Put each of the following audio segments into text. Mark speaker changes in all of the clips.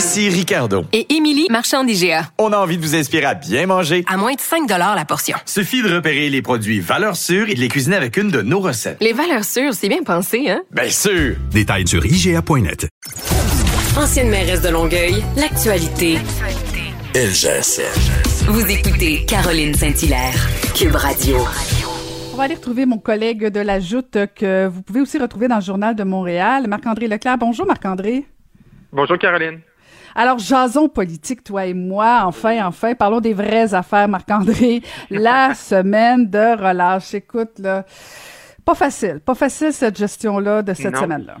Speaker 1: Ici Ricardo.
Speaker 2: Et Émilie, marchand d'IGA.
Speaker 1: On a envie de vous inspirer à bien manger.
Speaker 2: À moins de 5 la portion.
Speaker 1: Suffit de repérer les produits valeurs sûres et de les cuisiner avec une de nos recettes.
Speaker 2: Les valeurs sûres, c'est bien pensé, hein?
Speaker 1: Bien sûr!
Speaker 3: Détails sur IGA.net.
Speaker 2: Ancienne mairesse de Longueuil, l'actualité.
Speaker 4: LGSN.
Speaker 2: Vous écoutez Caroline Saint-Hilaire, Cube Radio.
Speaker 5: On va aller retrouver mon collègue de la Joute que vous pouvez aussi retrouver dans le Journal de Montréal, Marc-André Leclerc. Bonjour Marc-André.
Speaker 6: Bonjour Caroline.
Speaker 5: Alors, jason politique, toi et moi, enfin, enfin, parlons des vraies affaires, Marc-André. La semaine de relâche. Écoute, là, pas facile, pas facile cette gestion-là de cette semaine-là.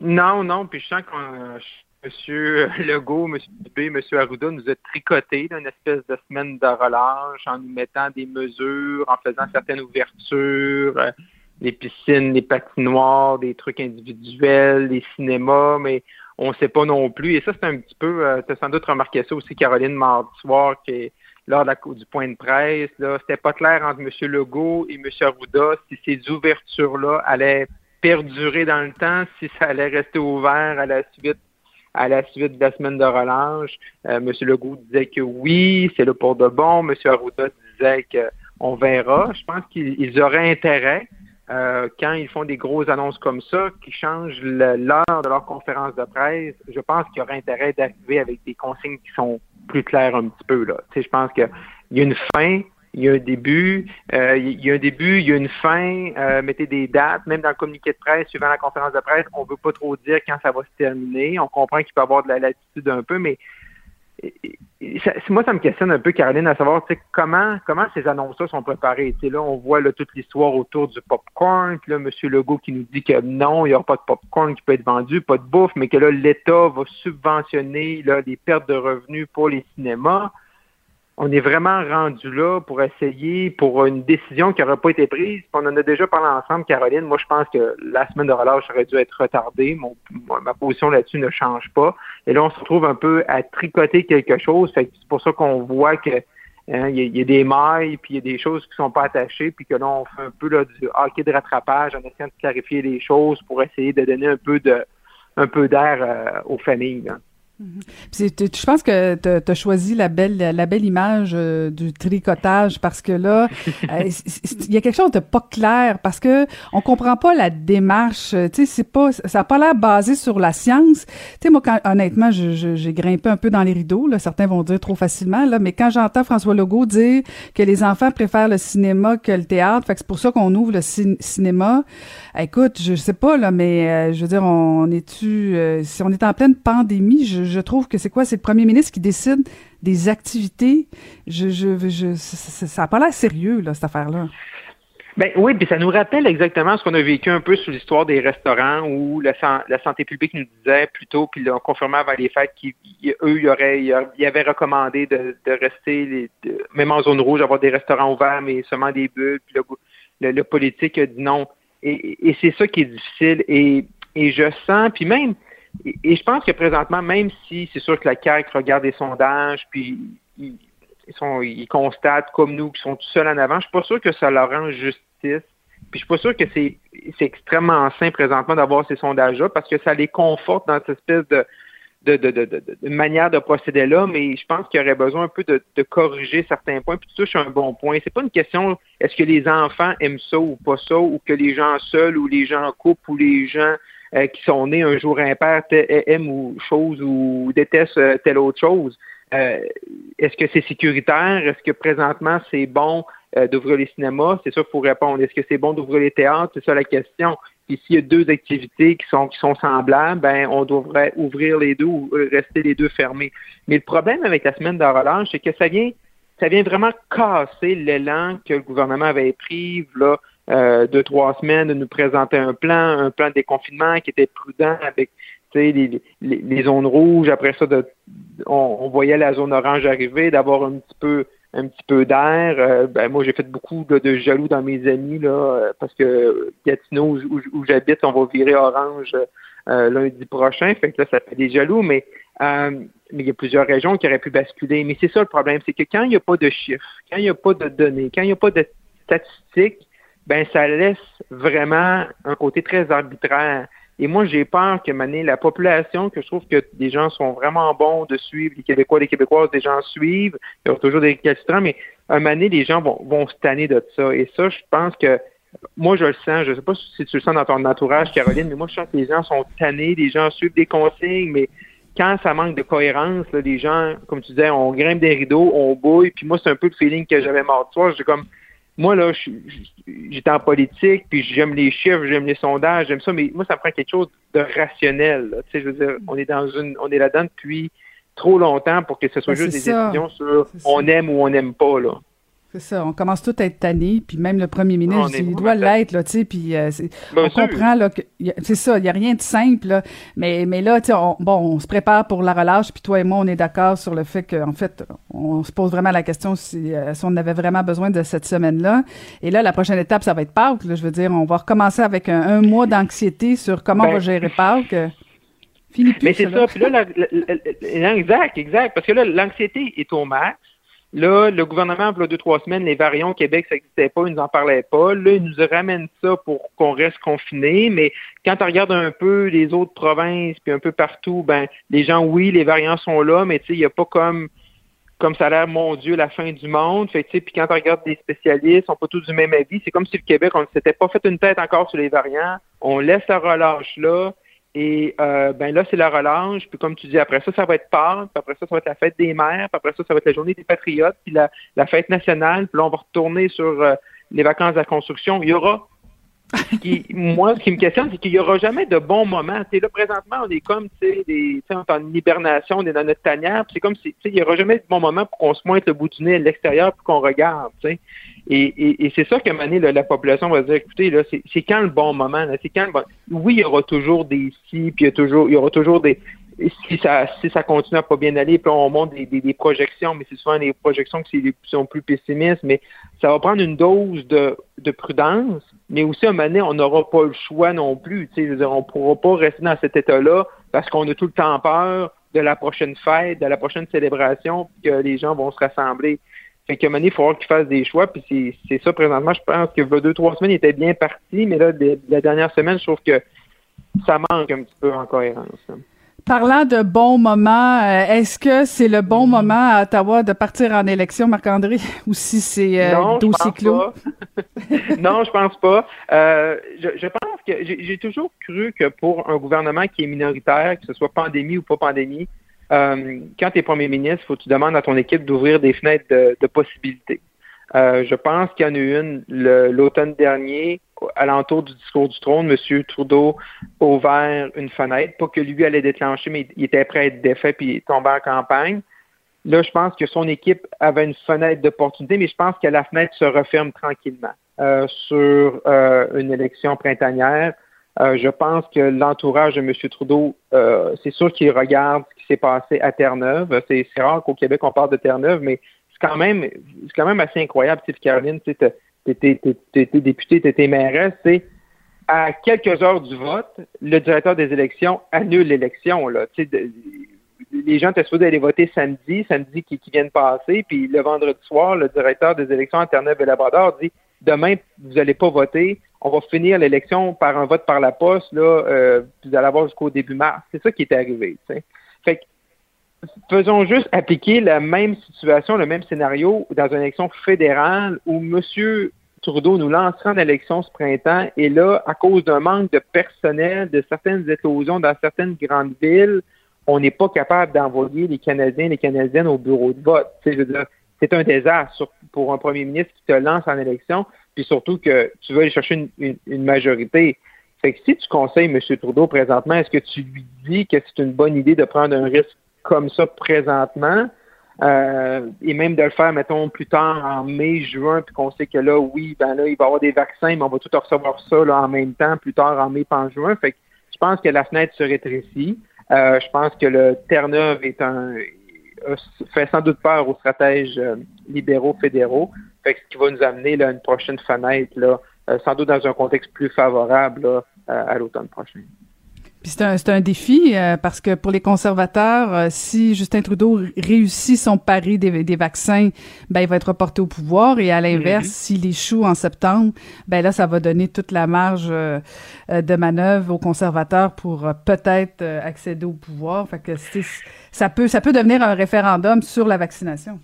Speaker 6: Non, non, puis je sens que euh, Monsieur Legault, Monsieur Dubé, Monsieur Arruda nous a tricoté là, une espèce de semaine de relâche en nous mettant des mesures, en faisant certaines ouvertures, euh, les piscines, les patinoires, des trucs individuels, les cinémas, mais on ne sait pas non plus. Et ça, c'est un petit peu, tu as sans doute remarqué ça aussi, Caroline, mardi soir, qui lors de la, du point de presse, là, c'était pas clair entre M. Legault et M. Arruda si ces ouvertures-là allaient perdurer dans le temps, si ça allait rester ouvert à la suite à la suite de la semaine de relâche. Euh, M. Legault disait que oui, c'est là pour de bon. M. Arruda disait qu'on verra. Je pense qu'ils ils auraient intérêt, euh, quand ils font des grosses annonces comme ça, qui changent l'heure de leur conférence de presse, je pense qu'il y aurait intérêt d'arriver avec des consignes qui sont plus claires un petit peu. Là. Tu sais, je pense qu'il y a une fin, il y a un début, euh, il y a un début, il y a une fin, euh, mettez des dates, même dans le communiqué de presse, suivant la conférence de presse, on veut pas trop dire quand ça va se terminer. On comprend qu'il peut y avoir de la latitude un peu, mais moi, ça me questionne un peu, Caroline, à savoir comment comment ces annonces-là sont préparées? Là, on voit toute l'histoire autour du popcorn, puis là, M. Legault qui nous dit que non, il n'y aura pas de popcorn qui peut être vendu, pas de bouffe, mais que là, l'État va subventionner les pertes de revenus pour les cinémas on est vraiment rendu là pour essayer, pour une décision qui n'aurait pas été prise. On en a déjà parlé ensemble, Caroline. Moi, je pense que la semaine de relâche aurait dû être retardée. Ma position là-dessus ne change pas. Et là, on se retrouve un peu à tricoter quelque chose. C'est pour ça qu'on voit que hein, il y, a- des mailles, puis il y a des choses qui sont pas attachées, puis que là, on fait un peu du hockey de rattrapage en essayant de clarifier les choses pour essayer de donner un peu de un peu d'air euh, aux familles.
Speaker 5: Je pense que tu as choisi la belle, la belle image euh, du tricotage parce que là, euh, il y a quelque chose de pas clair parce que on comprend pas la démarche. euh, Tu sais, c'est pas, ça a pas l'air basé sur la science. Tu sais, moi, quand, honnêtement, je- je- j'ai grimpé un peu dans les rideaux. Là, certains vont dire trop facilement. Là, mais quand j'entends François Legault dire que les enfants préfèrent le cinéma que le théâtre, fait que c'est pour ça qu'on ouvre le cin- cinéma. Écoute, je sais pas là, mais euh, je veux dire, on est-tu, si on est en pleine pandémie, je, je trouve que c'est quoi, c'est le premier ministre qui décide des activités. Je, je, ça- ça ça a pas l'air sérieux là, cette affaire-là.
Speaker 6: Ben oui, puis ça nous rappelle exactement ce qu'on a vécu un peu sur l'histoire des restaurants où la, san- la santé publique nous disait plutôt, puis l'ont confirmé avant les fêtes qu'eux, ils avaient recommandé de, rester, même en zone rouge, avoir des restaurants ouverts, mais seulement des bulles, puis le, politique a dit non. Et, c'est ça qui est difficile. Et je sens, puis même, et, je pense que présentement, même si c'est sûr que la CAQ regarde des sondages, puis ils, constatent comme nous qu'ils sont tout seuls en avant, je suis pas sûr que ça leur rend justice. Puis je suis pas sûr que c'est extrêmement sain présentement d'avoir ces sondages-là parce que ça les conforte dans cette espèce de manière de procéder là, mais je pense qu'il y aurait besoin un peu de, de corriger certains points. Puis tu touches un bon point. C'est pas une question est-ce que les enfants aiment ça ou pas ça, ou que les gens seuls ou les gens en couple ou les gens euh, qui sont nés un jour impair t- aiment ou chose ou détestent euh, telle autre chose. Euh, est-ce que c'est sécuritaire? Est-ce que présentement c'est bon euh, d'ouvrir les cinémas? C'est ça qu'il faut répondre. Est-ce que c'est bon d'ouvrir les théâtres? C'est ça la question. Puis s'il y a deux activités qui sont qui sont semblables, ben on devrait ouvrir les deux ou rester les deux fermés. Mais le problème avec la semaine de relâche, c'est que ça vient ça vient vraiment casser l'élan que le gouvernement avait pris là euh, deux trois semaines de nous présenter un plan, un plan de déconfinement qui était prudent avec les, les, les, zones rouges, après ça, de, on, on, voyait la zone orange arriver, d'avoir un petit peu un petit peu d'air. Euh, ben, moi, j'ai fait beaucoup de, jaloux dans mes amis, là, euh, parce que Gatineau, où, où, j'habite, on va virer orange euh, lundi prochain. Fait que là, ça fait des jaloux, mais, mais il y a plusieurs régions qui auraient pu basculer. Mais c'est ça le problème, c'est que quand il n'y a pas de chiffres, quand il n'y a pas de données, quand il n'y a pas de statistiques, ben ça laisse vraiment un côté très arbitraire. Et moi, j'ai peur que mané, la population, que je trouve que des gens sont vraiment bons de suivre, les Québécois, les Québécoises, des gens suivent, il y aura toujours des récalcitrants, mais un moment donné, les gens vont, vont se tanner de ça. Et ça, je pense que moi, je le sens, je ne sais pas si tu le sens dans ton entourage, Caroline, mais moi, je sens que les gens sont tannés, les gens suivent des consignes, mais quand ça manque de cohérence, là, les gens, comme tu disais, on grimpe des rideaux, on bouille, puis moi, c'est un peu le feeling que j'avais mort de soir. J'ai comme, moi, là, j'étais en politique, puis j'aime les chiffres, j'aime les sondages, j'aime ça, mais moi, ça prend quelque chose de rationnel. Tu sais, je veux dire, on est dans une, on est là-dedans depuis trop longtemps pour que ce soit ben, juste des décisions sur on aime ou on n'aime pas, là.
Speaker 5: C'est ça, on commence tout à être tanné, puis même le premier ministre, il doit l'être, là, tu sais, puis euh, on comprend, là, que c'est ça, il n'y a rien de simple, là, mais, mais là, tu sais, bon, on se prépare pour la relâche, puis toi et moi, on est d'accord sur le fait qu'en fait, on se pose vraiment la question si, euh, si on avait vraiment besoin de cette semaine-là. Et là, la prochaine étape, ça va être Pâques, là, je veux dire, on va recommencer avec un, mois d'anxiété sur comment on va ben, gérer Pâques.
Speaker 6: Fini plus, Mais c'est ça, puis là, exact, exact, parce que là, l'anxiété est au max, Là, le gouvernement, il y deux, trois semaines, les variants au Québec, ça n'existait pas, ils nous en parlaient pas. Là, ils nous ramènent ça pour qu'on reste confiné. Mais quand on regarde un peu les autres provinces, puis un peu partout, ben, les gens, oui, les variants sont là, mais tu sais, il n'y a pas comme comme ça a l'air, mon Dieu, la fin du monde. Fait puis quand on regarde des spécialistes, on pas tous du même avis. C'est comme si le Québec, on ne s'était pas fait une tête encore sur les variants. On laisse la relâche là. Et euh, ben là, c'est la relâche. Puis comme tu dis, après ça, ça va être Pâques. Puis après ça, ça va être la fête des mères. Puis après ça, ça va être la journée des patriotes. Puis la, la fête nationale. Puis là, on va retourner sur euh, les vacances de la construction. Il y aura qui, moi, ce qui me questionne, c'est qu'il n'y aura jamais de bons moments. là, présentement, on est comme, tu sais, des, est en hibernation, on est dans notre tanière, c'est comme si, il n'y aura jamais de bons moments pour qu'on se mointe le bout du nez à l'extérieur pour qu'on regarde, tu sais. Et, et, c'est ça que mané, la population va dire, écoutez, là, c'est quand le bon moment, c'est quand le bon... Oui, il y aura toujours des si, puis il y, a toujours, il y aura toujours des, si ça, si ça continue à pas bien aller, puis on monte des, projections, mais c'est souvent des projections qui sont plus pessimistes, mais ça va prendre une dose de, de prudence, mais aussi à un moment donné, on n'aura pas le choix non plus. Je veux on ne pourra pas rester dans cet état-là parce qu'on a tout le temps peur de la prochaine fête, de la prochaine célébration, que les gens vont se rassembler. Fait qu'à un moment donné, il faut qu'ils fassent des choix, puis c'est ça présentement. Je pense que deux, trois semaines, il était bien parti, mais là, la dernière semaine, je trouve que ça manque un petit peu en cohérence.
Speaker 5: Parlant de bons moments, euh, est-ce que c'est le bon mm. moment à Ottawa de partir en élection, Marc-André, ou si c'est euh, dossier clos?
Speaker 6: non, je pense pas. Euh, je, pense que j'ai toujours cru que pour un gouvernement qui est minoritaire, que ce soit pandémie ou pas pandémie, quand tu es premier ministre, il faut que tu demandes à ton équipe d'ouvrir des fenêtres de possibilités. Euh, je pense qu'il y en a eu une l'automne dernier, à l'entour du discours du trône, M. Trudeau a ouvert une fenêtre, pas que lui allait déclencher, mais il était prêt à être défait puis tomber en campagne. Là, je pense que son équipe avait une fenêtre d'opportunité, mais je pense que la fenêtre se referme tranquillement euh, sur euh, une élection printanière. je pense que l'entourage de M. Trudeau, c'est sûr qu'il regarde ce qui s'est passé à Terre-Neuve. C'est rare qu'au Québec, on parle de Terre-Neuve, mais quand même, c'est quand même assez incroyable, tu Caroline, tu étais députée, tu étais mairesse, c'est à quelques heures du vote, le directeur des élections annule l'élection. Les gens étaient supposés aller voter samedi, samedi qui, qui vient de passer, puis le vendredi soir, le directeur des élections Internet et Labrador dit demain, vous n'allez pas voter, on va finir l'élection par un vote par la poste, là, euh, vous allez avoir jusqu'au début mars. C'est ça qui est arrivé. Fait que faisons juste appliquer la même situation, le même scénario dans une élection fédérale où M. Trudeau nous lancera en élection ce printemps et là, à cause d'un manque de personnel, de certaines éclosions dans certaines grandes villes, on n'est pas capable d'envoyer les Canadiens et les Canadiennes au bureau de vote. C'est un désastre pour un premier ministre qui te lance en élection, puis surtout que tu veux aller chercher une, une majorité. Fait que si tu conseilles M. Trudeau présentement, est-ce que tu lui dis que c'est une bonne idée de prendre un risque comme ça présentement. Euh, et même de le faire, mettons, plus tard en mai, juin, puis qu'on sait que là, oui, ben là, il va y avoir des vaccins, mais on va tout recevoir ça là, en même temps, plus tard en mai, pas en juin. Fait que je pense que la fenêtre se rétrécit. Euh, je pense que le Terre-Neuve est un fait sans doute peur aux stratèges libéraux fédéraux. Fait ce qui va nous amener là, une prochaine fenêtre, là, sans doute dans un contexte plus favorable à l'automne prochain.
Speaker 5: Puis c'est un, un, défi euh, parce que pour les conservateurs, euh, si Justin Trudeau réussit son pari des, des, vaccins, ben il va être reporté au pouvoir et à l'inverse, s'il échoue en septembre, ben là ça va donner toute la marge euh, de manœuvre aux conservateurs pour peut-être accéder au pouvoir. Fait que ça peut ça peut devenir un référendum sur la vaccination.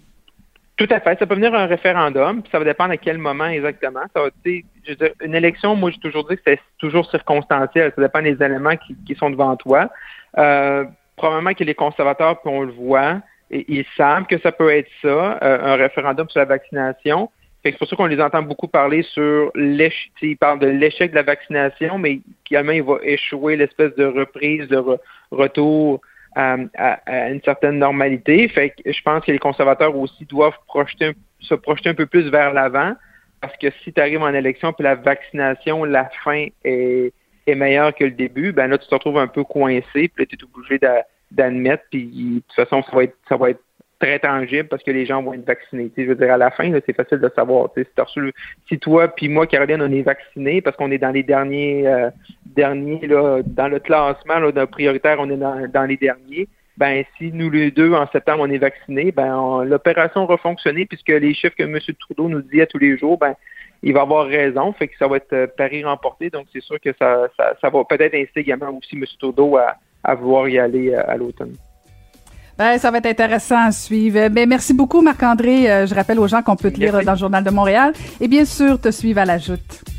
Speaker 6: Tout à fait. Ça peut venir un référendum, puis ça va dépendre à quel moment exactement. Ça va, je veux dire, une élection, moi, j'ai toujours dit que c'est toujours circonstanciel. Ça dépend des éléments qui, qui sont devant toi. Euh, probablement que les conservateurs, puis on le voit, ils savent que ça peut être ça, euh, un référendum sur la vaccination. C'est pour ça qu'on les entend beaucoup parler sur l'échec. Ils parlent de l'échec de la vaccination, mais également, il va échouer l'espèce de reprise, de retour à, une certaine normalité. Fait que je pense que les conservateurs aussi doivent projeter, se projeter un peu plus vers l'avant parce que si tu arrives en élection puis la vaccination, la fin est, est meilleure que le début, ben là, tu te retrouves un peu coincé, puis là, tu es obligé d'admettre, puis de toute façon, ça va être, ça va être très tangible parce que les gens vont être vaccinés. je veux dire, à la fin, c'est facile de savoir. Si, si toi puis moi, Caroline, on est vaccinés parce qu'on est dans les derniers, euh, derniers là, dans le classement là, prioritaire, on est dans, les derniers. Ben, si nous les deux, en septembre, on est vaccinés, ben l'opération va fonctionner puisque les chiffres que M. Trudeau nous dit à tous les jours, ben il va avoir raison, fait que ça va être euh, pari remporté. Donc, c'est sûr que ça, ça, va peut-être inciter également aussi M. Trudeau à, à vouloir y aller euh, à l'automne.
Speaker 5: Ben, ça va être intéressant à suivre. Ben, merci beaucoup, Marc-André. Euh, je rappelle aux gens qu'on peut te lire dans le Journal de Montréal et bien sûr te suivre à la joute.